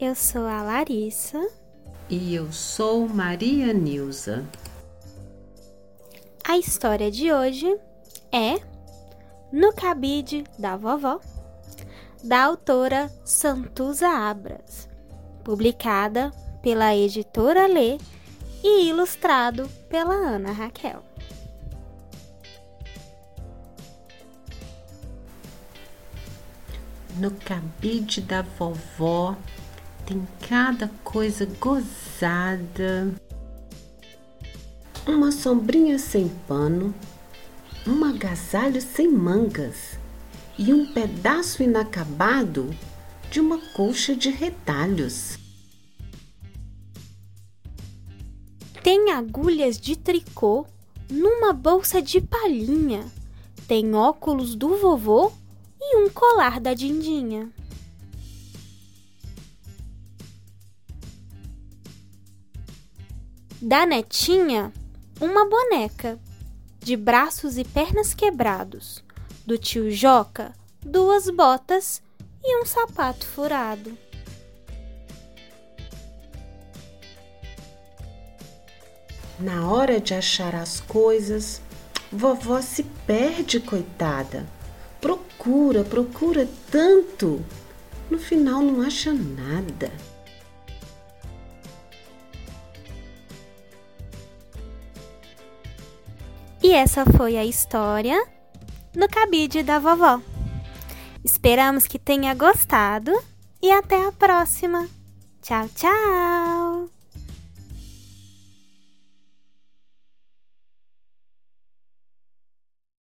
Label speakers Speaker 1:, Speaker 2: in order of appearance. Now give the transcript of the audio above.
Speaker 1: Eu sou a Larissa.
Speaker 2: E eu sou Maria Nilza.
Speaker 1: A história de hoje é No Cabide da Vovó, da autora Santuza Abras, publicada pela editora Lê e ilustrado pela Ana Raquel.
Speaker 2: No cabide da vovó tem cada coisa gozada. Uma sombrinha sem pano, um agasalho sem mangas e um pedaço inacabado de uma colcha de retalhos.
Speaker 1: Tem agulhas de tricô numa bolsa de palhinha. Tem óculos do vovô e um colar da Dindinha. Da netinha, uma boneca, de braços e pernas quebrados. Do tio Joca, duas botas e um sapato furado.
Speaker 2: Na hora de achar as coisas, vovó se perde, coitada. Procura, procura tanto. No final não acha nada.
Speaker 1: E essa foi a história no cabide da vovó. Esperamos que tenha gostado e até a próxima. Tchau, tchau!